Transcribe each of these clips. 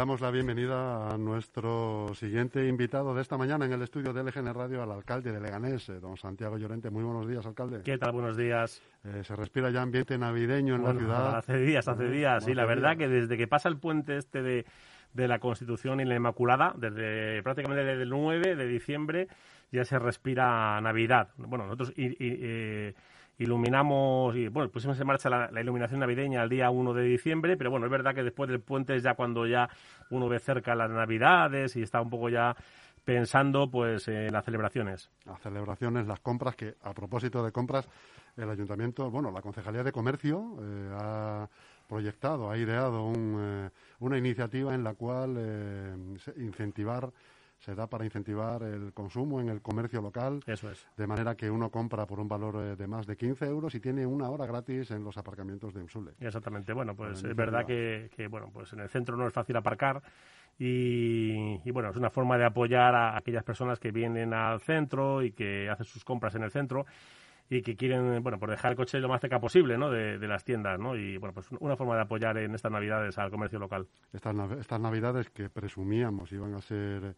damos la bienvenida a nuestro siguiente invitado de esta mañana en el estudio de LGN Radio, al alcalde de Leganés, eh, don Santiago Llorente. Muy buenos días, alcalde. ¿Qué tal? Buenos días. Eh, se respira ya ambiente navideño en la ciudad. Hace días, hace días. Sí, la verdad que desde que pasa el puente este de, de la Constitución y la Inmaculada, desde prácticamente desde el 9 de diciembre, ya se respira Navidad. Bueno, nosotros... Y, eh, iluminamos y bueno, pusimos en marcha la, iluminación navideña el día 1 de diciembre, pero bueno, es verdad que después del puente es ya cuando ya uno ve cerca las navidades y está un poco ya pensando pues en las celebraciones. Las celebraciones, las compras, que a propósito de compras, el ayuntamiento, bueno, la Concejalía de Comercio eh, ha proyectado, ha ideado eh, una iniciativa en la cual eh, incentivar se da para incentivar el consumo en el comercio local. Eso es. De manera que uno compra por un valor eh, de más de 15 euros y tiene una hora gratis en los aparcamientos de Insule. Exactamente. Bueno, pues es verdad que, bueno, pues en el centro no es fácil aparcar. Y, y, bueno, es una forma de apoyar a aquellas personas que vienen al centro y que hacen sus compras en el centro y que quieren, bueno, por dejar el coche lo más cerca posible, ¿no? De, las tiendas, ¿no? Y, bueno, pues una forma de apoyar en estas Navidades al comercio local. Estas, estas Navidades que presumíamos iban a ser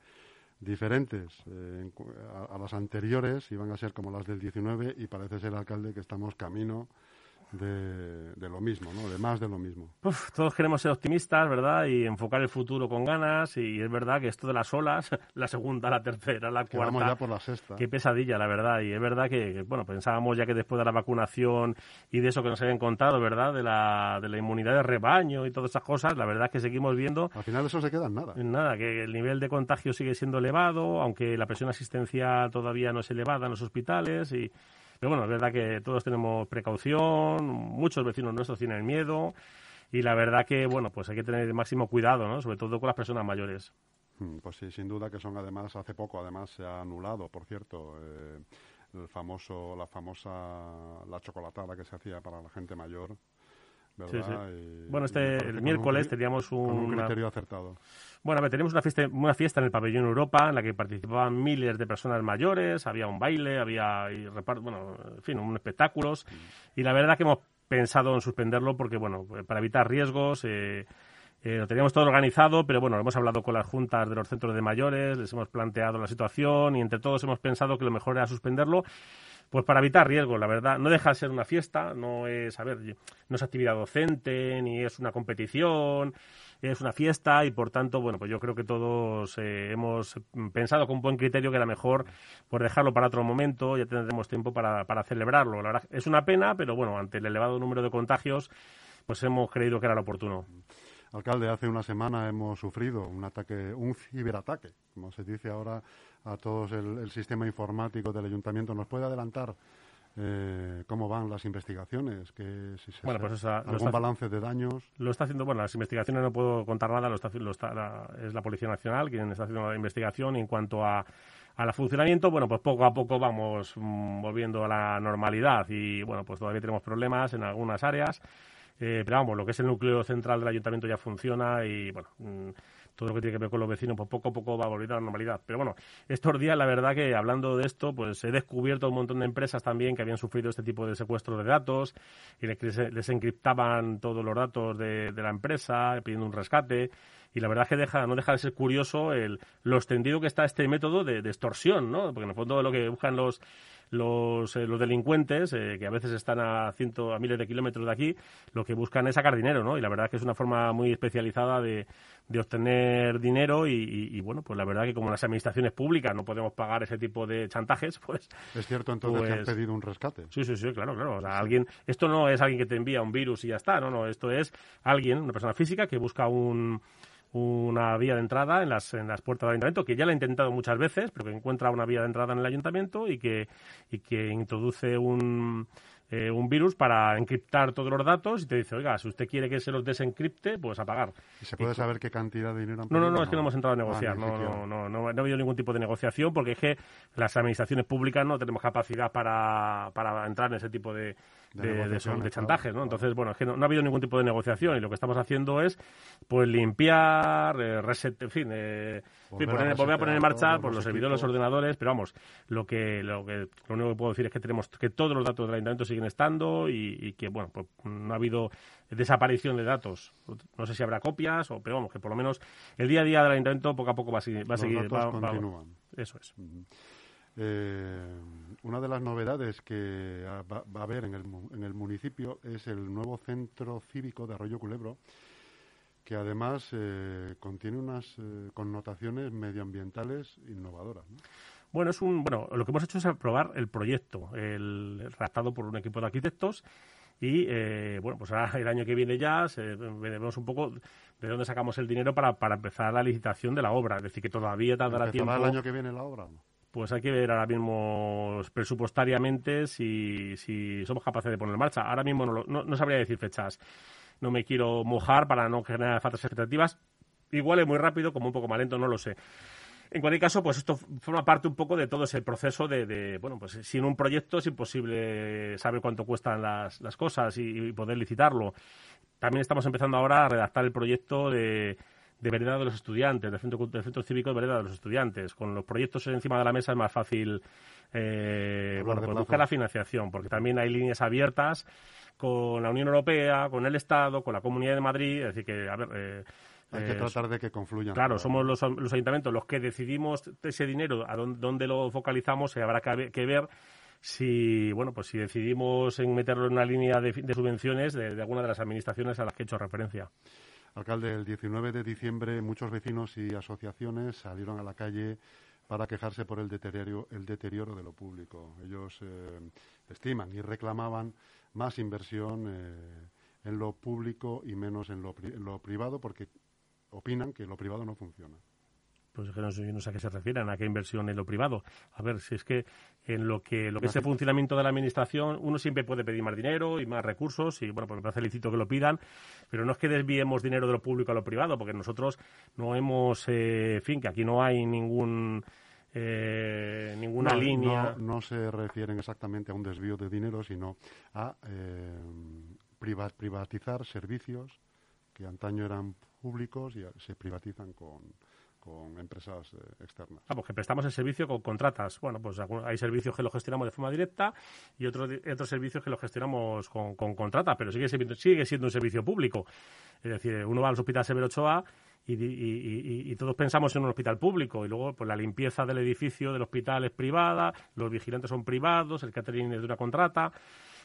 diferentes eh, a, a, las anteriores, iban a ser como las del 19 y parece ser, alcalde, que estamos camino de, lo mismo, ¿no? De más de lo mismo. todos queremos ser optimistas, ¿verdad? Y enfocar el futuro con ganas. Y es verdad que esto de las olas, la segunda, la tercera, la cuarta. Vamos ya por la sexta. Qué pesadilla, la verdad. Y es verdad que, bueno, pensábamos ya que después de la vacunación y de eso que nos habían contado, ¿verdad? De la, de la inmunidad de rebaño y todas esas cosas, la verdad es que seguimos viendo. Al final eso se queda en nada. En nada, que el nivel de contagio sigue siendo elevado, aunque la presión asistencial todavía no es elevada en los hospitales y pero bueno, es verdad que todos tenemos precaución, muchos vecinos nuestros tienen miedo y la verdad que, bueno, pues hay que tener el máximo cuidado, ¿no? Sobre todo con las personas mayores. Hmm, pues sí, sin duda que son además, hace poco además se ha anulado, por cierto, eh, el famoso, la famosa, la chocolatada que se hacía para la gente mayor, bueno, este el miércoles teníamos un, criterio acertado. Bueno, a ver, tenemos una fiesta, una fiesta en el pabellón Europa en la que participaban miles de personas mayores, había un baile, había, bueno, en fin, un espectáculos. Mm. Y la verdad que hemos pensado en suspenderlo porque, bueno, para evitar riesgos, eh, eh, lo teníamos todo organizado, pero bueno, hemos hablado con las juntas de los centros de mayores, les hemos planteado la situación y entre todos hemos pensado que lo mejor era suspenderlo pues para evitar riesgos, la verdad. No deja de ser una fiesta, no es, a ver, no es actividad docente, ni es una competición, es una fiesta y por tanto, bueno, pues yo creo que todos eh, hemos pensado con buen criterio que era mejor por dejarlo para otro momento, ya tendremos tiempo para, para celebrarlo. La verdad, es una pena, pero bueno, ante el elevado número de contagios, pues hemos creído que era lo oportuno. Alcalde, hace una semana hemos sufrido un ataque, un ciberataque, como se dice ahora, a todo el, sistema informático del ayuntamiento. ¿Nos puede adelantar eh, cómo van las investigaciones, que si se bueno, pues algún balance de daños. Lo está haciendo, bueno, las investigaciones no puedo contar nada, lo está, lo está es la Policía Nacional quien está haciendo la investigación en cuanto a al funcionamiento, bueno, pues poco a poco vamos mm, volviendo a la normalidad y bueno, pues todavía tenemos problemas en algunas áreas eh, pero vamos, lo que es el núcleo central del ayuntamiento ya funciona y, bueno, mm, todo lo que tiene que ver con los vecinos, pues poco a poco va a volver a la normalidad. Pero bueno, estos días, la verdad que hablando de esto, pues he descubierto un montón de empresas también que habían sufrido este tipo de secuestro de datos y les, encriptaban todos los datos de, la empresa pidiendo un rescate. Y la verdad es que deja, no deja de ser curioso el, lo extendido que está este método de, de extorsión, ¿no? Porque en el fondo lo que buscan los los, eh, los delincuentes, eh, que a veces están a, ciento, a miles de kilómetros de aquí, lo que buscan es sacar dinero, ¿no? Y la verdad es que es una forma muy especializada de, de obtener dinero y, bueno, pues la verdad que como las administraciones públicas no podemos pagar ese tipo de chantajes, pues... Es cierto entonces que han pues pedido un rescate. Sí, sí, sí, claro, claro. O sea, alguien, esto no es alguien que te envía un virus y ya está, no, no, esto es alguien, una persona física que busca un una vía de entrada en las, en las puertas del ayuntamiento, que ya la ha intentado muchas veces, pero que encuentra una vía de entrada en el ayuntamiento y que, y que introduce un, eh, un virus para encriptar todos los datos y te dice, oiga, si usted quiere que se los desencripte, pues a pagar. ¿Y se puede saber qué cantidad de dinero han No, no, no, es que no hemos entrado a negociar, ah, no, no, no, no, ha habido ningún tipo de negociación porque es que las administraciones públicas no tenemos capacidad para, para entrar en ese tipo de de, chantajes, ¿no? Entonces, bueno, es que no, ha habido ningún tipo de negociación y lo que estamos haciendo es, pues, limpiar, eh, reset, en fin, eh, volver, a poner en marcha pues, los servidores, los ordenadores, pero vamos, lo que, lo que lo único que puedo decir es que tenemos que todos los datos del ayuntamiento siguen estando y, que, bueno, pues no ha habido desaparición de datos. No sé si habrá copias, o, pero vamos, que por lo menos el día a día del ayuntamiento poco a poco va a seguir. Va a seguir eso es. Eh, una de las novedades que va, a haber en el, en el, municipio es el nuevo centro cívico de Arroyo Culebro, que además eh, contiene unas eh, connotaciones medioambientales innovadoras. Bueno, es un, bueno, lo que hemos hecho es aprobar el proyecto, el, redactado por un equipo de arquitectos. Y bueno, pues ahora el año que viene ya veremos un poco de dónde sacamos el dinero para, para empezar la licitación de la obra. Es decir, que todavía tardará tiempo. el año que viene la obra? Pues hay que ver ahora mismo presupuestariamente si, si somos capaces de poner en marcha. Ahora mismo no, no, sabría decir fechas. No me quiero mojar para no generar faltas expectativas. Igual es muy rápido, como un poco más lento, no lo sé. En cualquier caso, pues esto forma parte un poco de todo ese proceso de, bueno, pues sin un proyecto es imposible saber cuánto cuestan las, las cosas y, poder licitarlo. También estamos empezando ahora a redactar el proyecto de, de vereda de los estudiantes, del centro, del centro cívico de vereda de los estudiantes. Con los proyectos encima de la mesa es más fácil eh, bueno, pues buscar la financiación, porque también hay líneas abiertas con la Unión Europea, con el Estado, con la Comunidad de Madrid, es decir que, a ver... Eh, hay que eh, tratar de que confluyan. Claro, somos los, ayuntamientos los que decidimos ese dinero, a dónde, lo focalizamos, y habrá que, ver si bueno pues si decidimos en meterlo en una línea de, subvenciones de, alguna de las administraciones a las que he hecho referencia. Alcalde, el 19 de diciembre muchos vecinos y asociaciones salieron a la calle para quejarse por el deterioro, el deterioro de lo público. Ellos eh, estiman y reclamaban más inversión eh, en lo público y menos en lo, en lo privado porque opinan que lo privado no funciona pues que no, sé a qué se refieren, a qué inversión en lo privado. A ver, si es que en lo que lo que es el funcionamiento de la administración, uno siempre puede pedir más dinero y más recursos, y bueno, pues me parece lícito que lo pidan, pero no es que desviemos dinero de lo público a lo privado, porque nosotros no hemos, eh, en fin, que aquí no hay ningún... Eh, ninguna línea. No, se refieren exactamente a un desvío de dinero, sino a eh, privatizar servicios que antaño eran públicos y se privatizan con, con empresas eh, externas. Ah, pues que prestamos el servicio con contratas. Bueno, pues hay servicios que los gestionamos de forma directa y otros, otros servicios que los gestionamos con, con contrata, pero sigue sigue siendo un servicio público. Es decir, uno va al hospital Severo Ochoa y, y, todos pensamos en un hospital público y luego pues la limpieza del edificio del hospital es privada, los vigilantes son privados, el catering es de una contrata.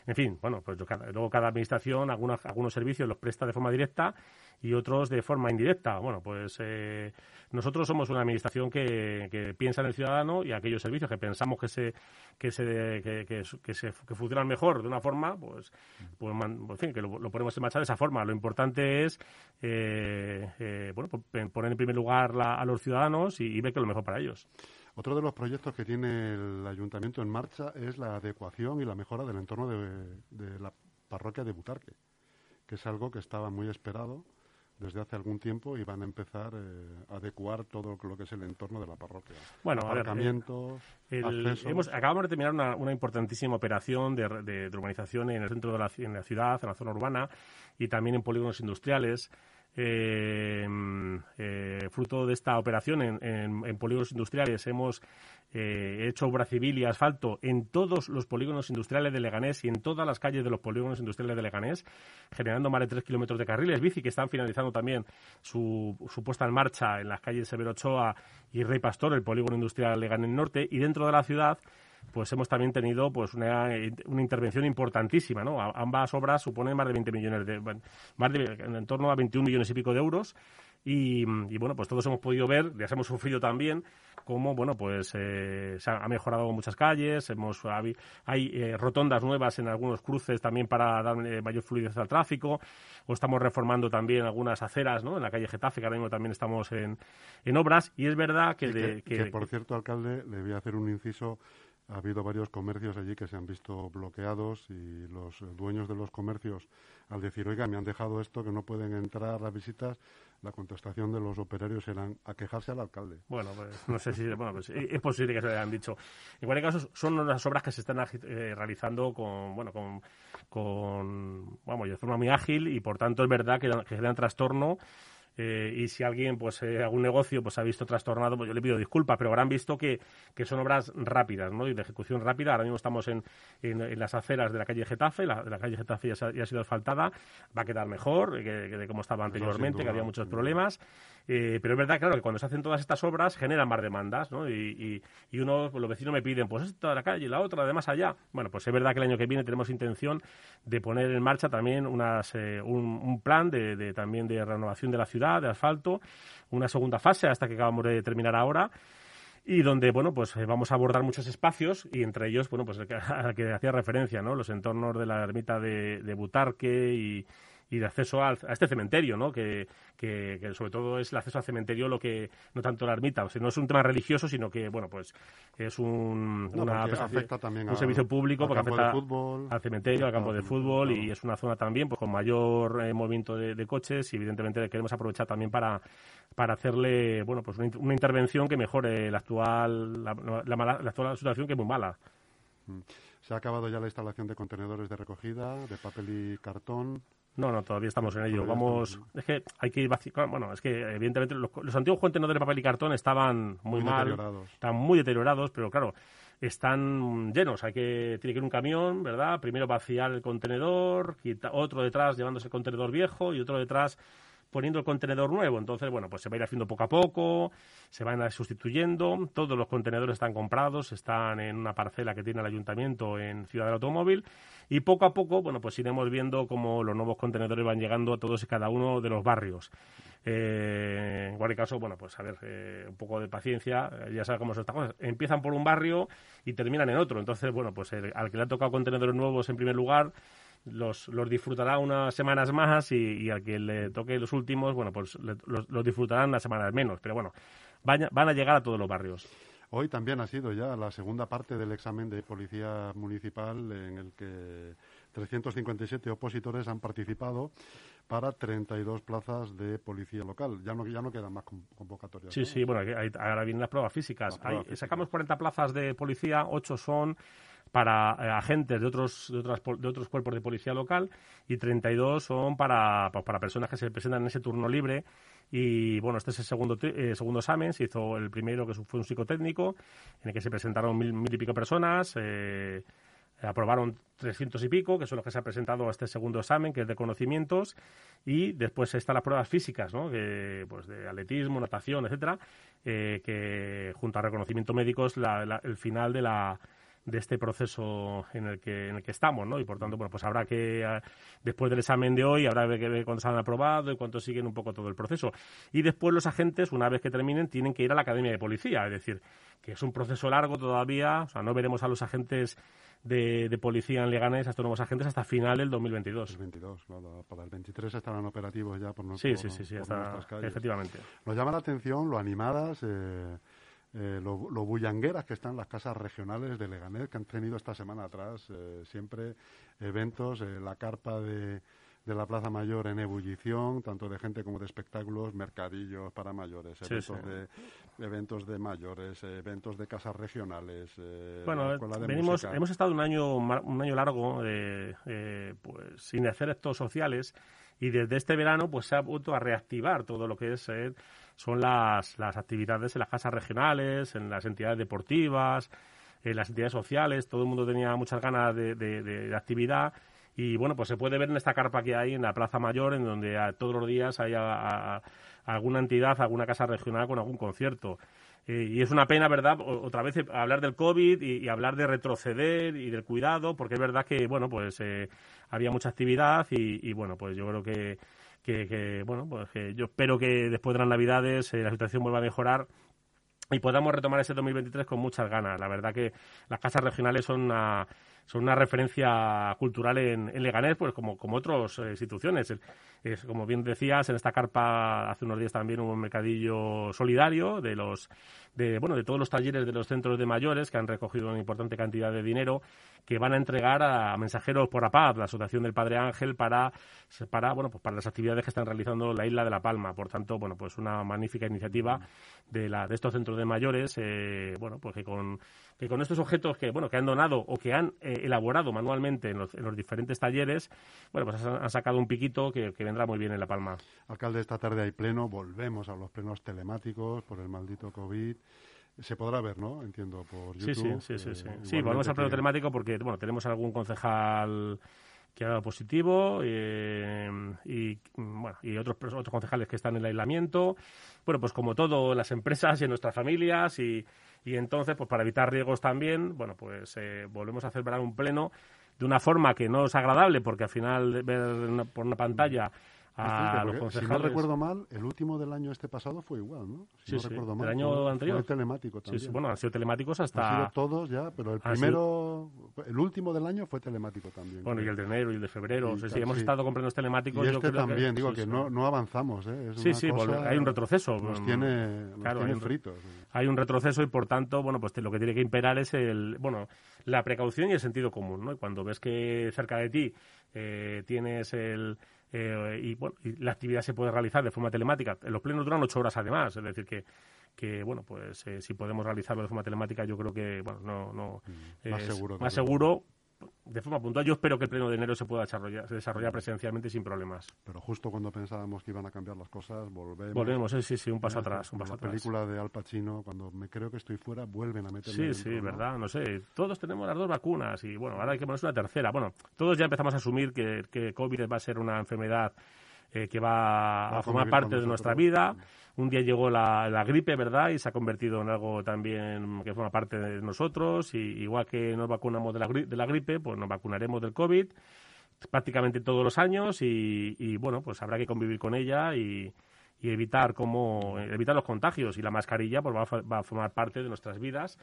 En fin, bueno, pues luego cada administración algunos, algunos servicios los presta de forma directa y otros de forma indirecta. Bueno, pues eh, nosotros somos una administración que, que, piensa en el ciudadano y aquellos servicios que pensamos que se que se que, que, se, que funcionan mejor de una forma, pues, pues en fin, que lo, ponemos en marcha de esa forma. Lo importante es eh, eh, bueno, pues, poner en primer lugar a los ciudadanos y, ver que es lo mejor para ellos. Otro de los proyectos que tiene el ayuntamiento en marcha es la adecuación y la mejora del entorno de, de la parroquia de Butarque, que es algo que estaba muy esperado desde hace algún tiempo y van a empezar eh, a adecuar todo lo que es el entorno de la parroquia. Bueno, Aparcamientos, eh, hemos, acabamos de terminar una, una importantísima operación de, de, urbanización en el centro de la, en la ciudad, en la zona urbana y también en polígonos industriales. Eh, eh, fruto de esta operación en, en, polígonos industriales. Hemos eh, hecho obra civil y asfalto en todos los polígonos industriales de Leganés y en todas las calles de los polígonos industriales de Leganés, generando más de tres kilómetros de carriles. Bici que están finalizando también su, su puesta en marcha en las calles Severo Ochoa y Rey Pastor, el polígono industrial Leganés Norte, y dentro de la ciudad pues hemos también tenido pues una, una intervención importantísima, ¿no? ambas obras suponen más de 20 millones de, más de, en torno a 21 millones y pico de euros y, bueno, pues todos hemos podido ver, ya hemos sufrido también cómo, bueno, pues eh, se ha mejorado muchas calles, hemos hay eh, rotondas nuevas en algunos cruces también para dar eh, mayor fluidez al tráfico, o estamos reformando también algunas aceras, ¿no? En la calle Getafe, que ahora mismo también estamos en, en obras, y es verdad que, que, por cierto, alcalde, le voy a hacer un inciso ha habido varios comercios allí que se han visto bloqueados y los dueños de los comercios, al decir, oiga, me han dejado esto, que no pueden entrar las visitas, la contestación de los operarios eran a quejarse al alcalde. Bueno, pues no sé si bueno, pues, es posible que se lo hayan dicho. En cualquier caso, son unas obras que se están eh, realizando con, bueno, con, con, vamos, de forma muy ágil y por tanto es verdad que, que generan trastorno eh, y si alguien, pues eh, algún negocio, pues ha visto trastornado, pues yo le pido disculpas, pero habrán visto que, que son obras rápidas, ¿no? Y de ejecución rápida. Ahora mismo estamos en, en, las aceras de la calle Getafe, la, la calle Getafe ya, ha sido asfaltada, va a quedar mejor que, de como estaba anteriormente, que había muchos problemas. Eh, pero es verdad, claro, que cuando se hacen todas estas obras generan más demandas, ¿no? Y, y, uno, pues, los vecinos me piden, pues esta la calle y la otra, además allá. Bueno, pues es verdad que el año que viene tenemos intención de poner en marcha también unas, un, un, plan de, de, también de renovación de la ciudad de asfalto, una segunda fase hasta que acabamos de terminar ahora y donde bueno pues eh, vamos a abordar muchos espacios y entre ellos bueno pues el que, al que hacía referencia no los entornos de la ermita de, de Butarque y, y de acceso a este cementerio, ¿no? Que, que, sobre todo es el acceso al cementerio lo que, no tanto la ermita, o sea, no es un tema religioso, sino que, bueno, pues es un, una, afecta también un servicio público porque afecta fútbol, al cementerio, al campo de fútbol y es una zona también pues con mayor eh, movimiento de, coches y evidentemente queremos aprovechar también para para hacerle bueno pues una, intervención que mejore la actual la, la, la actual situación que es muy mala. Mm. Se ha acabado ya la instalación de contenedores de recogida, de papel y cartón. No, no, todavía estamos en ello. Vamos, es que hay que ir Bueno, es que evidentemente los, antiguos contenedores de papel y cartón estaban muy, mal, están muy deteriorados, pero claro, están llenos. Hay que tiene que ir un camión, ¿verdad? Primero vaciar el contenedor, otro detrás llevándose el contenedor viejo y otro detrás poniendo el contenedor nuevo. Entonces, bueno, pues se va a ir haciendo poco a poco, se van a ir sustituyendo. Todos los contenedores están comprados, están en una parcela que tiene el ayuntamiento en Ciudad del Automóvil. Y poco a poco, bueno, pues iremos viendo cómo los nuevos contenedores van llegando a todos y cada uno de los barrios. Eh, en cualquier caso, bueno, pues a ver, eh, un poco de paciencia, ya sabes cómo son estas cosas. Empiezan por un barrio y terminan en otro. Entonces, bueno, pues al que le ha tocado contenedores nuevos en primer lugar, los, los disfrutará unas semanas más y, y, al que le toque los últimos, bueno, pues los, los disfrutarán unas semanas menos. Pero bueno, van, van a llegar a todos los barrios. Hoy también ha sido ya la segunda parte del examen de policía municipal en el que 357 opositores han participado para 32 plazas de policía local. Ya no, ya no quedan más convocatorias. Sí, sí, bueno, ahora vienen las pruebas físicas. Sacamos 40 plazas de policía, 8 son para eh, agentes de otros, de, otras, de otros cuerpos de policía local y 32 son para, pues, para personas que se presentan en ese turno libre. Y bueno, este es el segundo, eh, segundo examen. Se hizo el primero, que fue un psicotécnico, en el que se presentaron mil, mil y pico personas. Eh, aprobaron 300 y pico, que son los que se han presentado a este segundo examen, que es de conocimientos, y después están las pruebas físicas, ¿no? que, pues de atletismo, natación, etcétera, que junto a reconocimiento médico es el final de la, de este proceso en el que en el que estamos, ¿no? Y por tanto, bueno, pues habrá que eh, después del examen de hoy habrá que ver cuántos han aprobado y cuántos siguen un poco todo el proceso. Y después los agentes, una vez que terminen, tienen que ir a la academia de policía, es decir, que es un proceso largo todavía, o sea, no veremos a los agentes de, de policía en Leganés, a estos nuevos agentes, hasta final del 2022. El 22, claro, para el 23 estarán operativos ya por nuestro, Sí, sí, sí, sí hasta, efectivamente. Nos llama la atención lo animadas... Eh, eh, lo, bullangueras que están las casas regionales de Leganés, que han tenido esta semana atrás eh, siempre eventos, eh, la carpa de, de, la Plaza Mayor en ebullición, tanto de gente como de espectáculos, mercadillos para mayores, eventos, De, eventos de mayores, eventos de casas regionales. bueno, venimos, hemos estado un año, un año largo pues, sin hacer estos sociales y desde este verano pues se ha vuelto a reactivar todo lo que es son las, las actividades en las casas regionales, en las entidades deportivas, en las entidades sociales. Todo el mundo tenía muchas ganas de, de, actividad. Y bueno, pues se puede ver en esta carpa que hay en la Plaza Mayor, en donde todos los días hay alguna entidad, alguna casa regional con algún concierto. Eh, y es una pena, ¿verdad? otra vez hablar del COVID y, hablar de retroceder y del cuidado, porque es verdad que, bueno, pues eh, había mucha actividad y, y, bueno, pues yo creo que que, bueno, pues que yo espero que después de las Navidades eh, la situación vuelva a mejorar y podamos retomar ese 2023 con muchas ganas. La verdad que las casas regionales son una, son una referencia cultural en, en Leganés, pues como, como otras eh, instituciones. Es, como bien decías, en esta carpa hace unos días también hubo un mercadillo solidario de los de bueno de todos los talleres de los centros de mayores que han recogido una importante cantidad de dinero que van a entregar a Mensajeros por la Paz, la Asociación del Padre Ángel, para, para, bueno, pues para las actividades que están realizando la isla de La Palma. Por tanto, bueno, pues una magnífica iniciativa de, la, de estos centros de mayores, eh, bueno, pues que con, que con estos objetos que, bueno, que han donado o que han eh, elaborado manualmente en los, en los, diferentes talleres, bueno, pues han, sacado un piquito que, que, vendrá muy bien en La Palma. Alcalde, esta tarde hay pleno, volvemos a los plenos telemáticos por el maldito COVID. Se podrá ver, ¿no? Entiendo, por YouTube. Sí, sí, sí. Sí, sí. volvemos al pleno telemático porque, bueno, tenemos algún concejal que ha dado positivo eh, y, bueno, y otros, otros concejales que están en el aislamiento. Bueno, pues como todo, las empresas y en nuestras familias y, y entonces, pues para evitar riesgos también, bueno, pues eh, volvemos a celebrar un pleno de una forma que no es agradable porque al final ver por una pantalla a los concejales. Si no recuerdo mal, el último del año este pasado fue igual, ¿no? Si sí, no sí. recuerdo mal. El año anterior. Fue telemático también. Sí, sí, bueno, han sido telemáticos hasta... Han sido todos ya, pero el primero, el último del año fue telemático también. Bueno, y el de enero y el de febrero. Sí, o sea, sí hemos estado comprando telemáticos. Y este también, digo que no, no avanzamos, ¿eh? Es sí, sí, cosa, hay un retroceso. Nos tiene, nos claro, tiene fritos. Hay un retroceso y, por tanto, bueno, pues lo que tiene que imperar es el, bueno, la precaución y el sentido común, ¿no? Y cuando ves que cerca de ti eh, tienes el eh, y, bueno, y la actividad se puede realizar de forma telemática. Los plenos duran ocho horas además, es decir, que, que bueno, pues eh, si podemos realizarlo de forma telemática, yo creo que, bueno, no, no mm, más seguro. Más seguro de forma puntual. Yo espero que el pleno de enero se pueda desarrollar, desarrollar presencialmente sin problemas. Pero justo cuando pensábamos que iban a cambiar las cosas, volvemos. Volvemos, sí, sí, un paso atrás. Un paso la película de Al Pacino, cuando me creo que estoy fuera, vuelven a meterme Sí, dentro, sí, ¿no? verdad, no sé. Todos tenemos las dos vacunas y bueno, ahora hay que ponerse una tercera. Bueno, todos ya empezamos a asumir que, que COVID va a ser una enfermedad eh, que va, va a formar parte de nuestra vida. Un día llegó la, la, gripe, ¿verdad? Y se ha convertido en algo también que forma parte de nosotros. Y igual que nos vacunamos de la, de la gripe, pues nos vacunaremos del COVID prácticamente todos los años y, y bueno, pues habrá que convivir con ella y, y evitar cómo evitar los contagios y la mascarilla pues va a, va a formar parte de nuestras vidas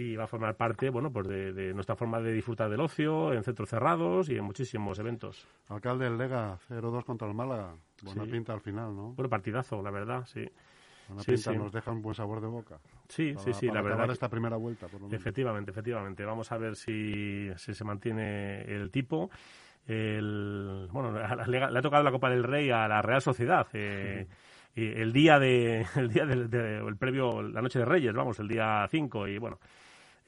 y va a formar parte bueno pues de, de, nuestra forma de disfrutar del ocio en centros cerrados y en muchísimos eventos. Alcalde del Lega 0-2 contra el Málaga, buena sí. pinta al final, ¿no? Bueno, partidazo, la verdad, sí. Buena sí, pinta, sí. nos deja un buen sabor de boca. Sí, para, sí, sí, para la verdad. esta primera vuelta, por lo menos. Efectivamente, efectivamente. Vamos a ver si, si se mantiene el tipo. El, bueno, le, ha tocado la Copa del Rey a la Real Sociedad. Eh, y el día de el día del de, el previo la noche de Reyes vamos el día 5 y bueno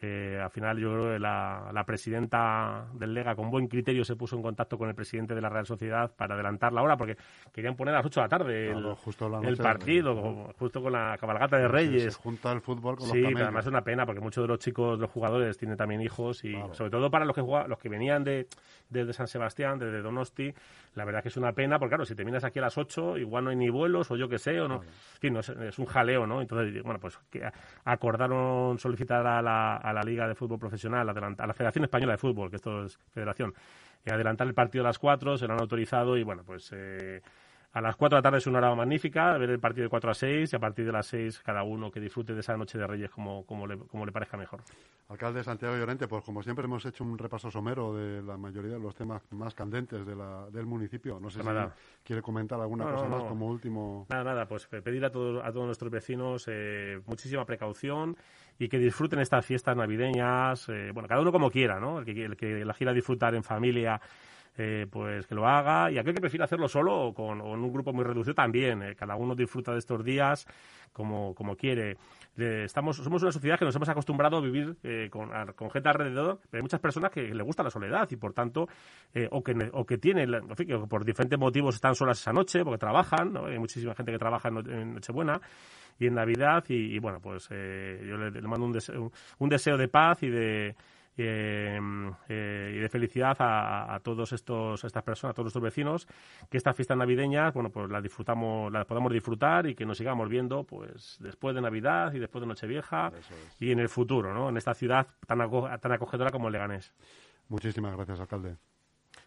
eh, al final yo creo que la, la, presidenta del Lega con buen criterio se puso en contacto con el presidente de la Real Sociedad para adelantar la hora porque querían poner a las 8 de la tarde el, claro, justo la el partido, de... justo con la cabalgata de Reyes. Se junta el fútbol con sí, los pero además es una pena porque muchos de los chicos, los jugadores tienen también hijos y claro. sobre todo para los que jugaban, los que venían de, desde San Sebastián, desde Donosti, la verdad que es una pena porque claro, si terminas aquí a las 8 igual no hay ni vuelos o yo qué sé o no, claro. en fin, no, es, es, un jaleo, ¿no? Entonces, bueno, pues que acordaron solicitar a la, a la Liga de Fútbol Profesional, a la Federación Española de Fútbol, que esto es federación, adelantar el partido a las 4, se lo autorizado y bueno, pues eh, a las 4 de la tarde es una hora magnífica, ver el partido de 4 a 6 y a partir de las 6 cada uno que disfrute de esa noche de Reyes como, como, le, como le parezca mejor. Alcalde Santiago Llorente, pues como siempre hemos hecho un repaso somero de la mayoría de los temas más candentes de la, del municipio. No sé pues nada. si quiere comentar alguna no, cosa no, más como último. Nada, nada, pues pedir a, todo, a todos nuestros vecinos eh, muchísima precaución y que disfruten estas fiestas navideñas, eh, bueno, cada uno como quiera, ¿no? El que, el que la quiera disfrutar en familia eh, pues que lo haga y aquel que prefiera hacerlo solo o con o en un grupo muy reducido también. Eh, cada uno disfruta de estos días como, como quiere. Estamos, somos una sociedad que nos hemos acostumbrado a vivir eh, con, con, gente alrededor, pero hay muchas personas que le gusta la soledad y por tanto, eh, o, que, o que tienen, en fin, que por diferentes motivos están solas esa noche porque trabajan, ¿no? hay muchísima gente que trabaja en, en Nochebuena y en Navidad y, y bueno, pues eh, yo le, le mando un deseo, un deseo de paz y de eh, eh, y de felicidad a, a, todos estos estas personas, a todos nuestros vecinos, que estas fiestas navideñas, bueno, pues las disfrutamos, las podamos disfrutar y que nos sigamos viendo, pues después de Navidad y después de Nochevieja es. y en el futuro, ¿no? En esta ciudad tan, aco tan acogedora como el Leganés. Muchísimas gracias, alcalde.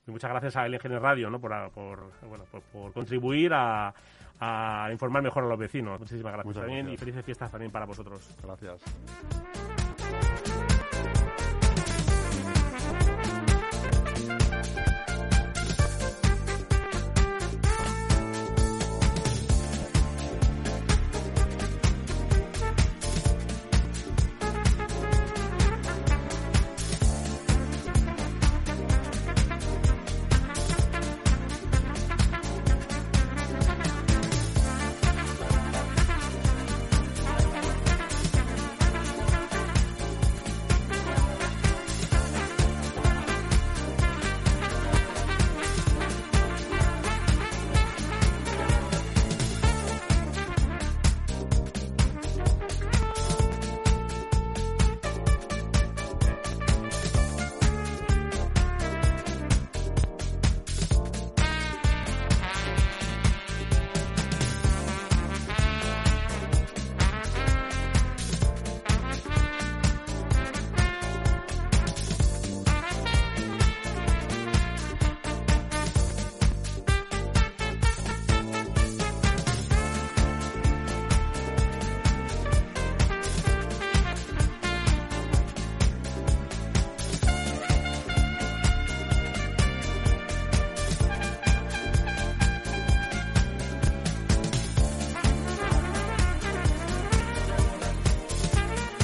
Y muchas gracias a LGN Radio, ¿no? Por, por bueno, por, por contribuir a, a, informar mejor a los vecinos. Muchísimas gracias, Muchas también gracias. y felices fiestas también para vosotros. Gracias.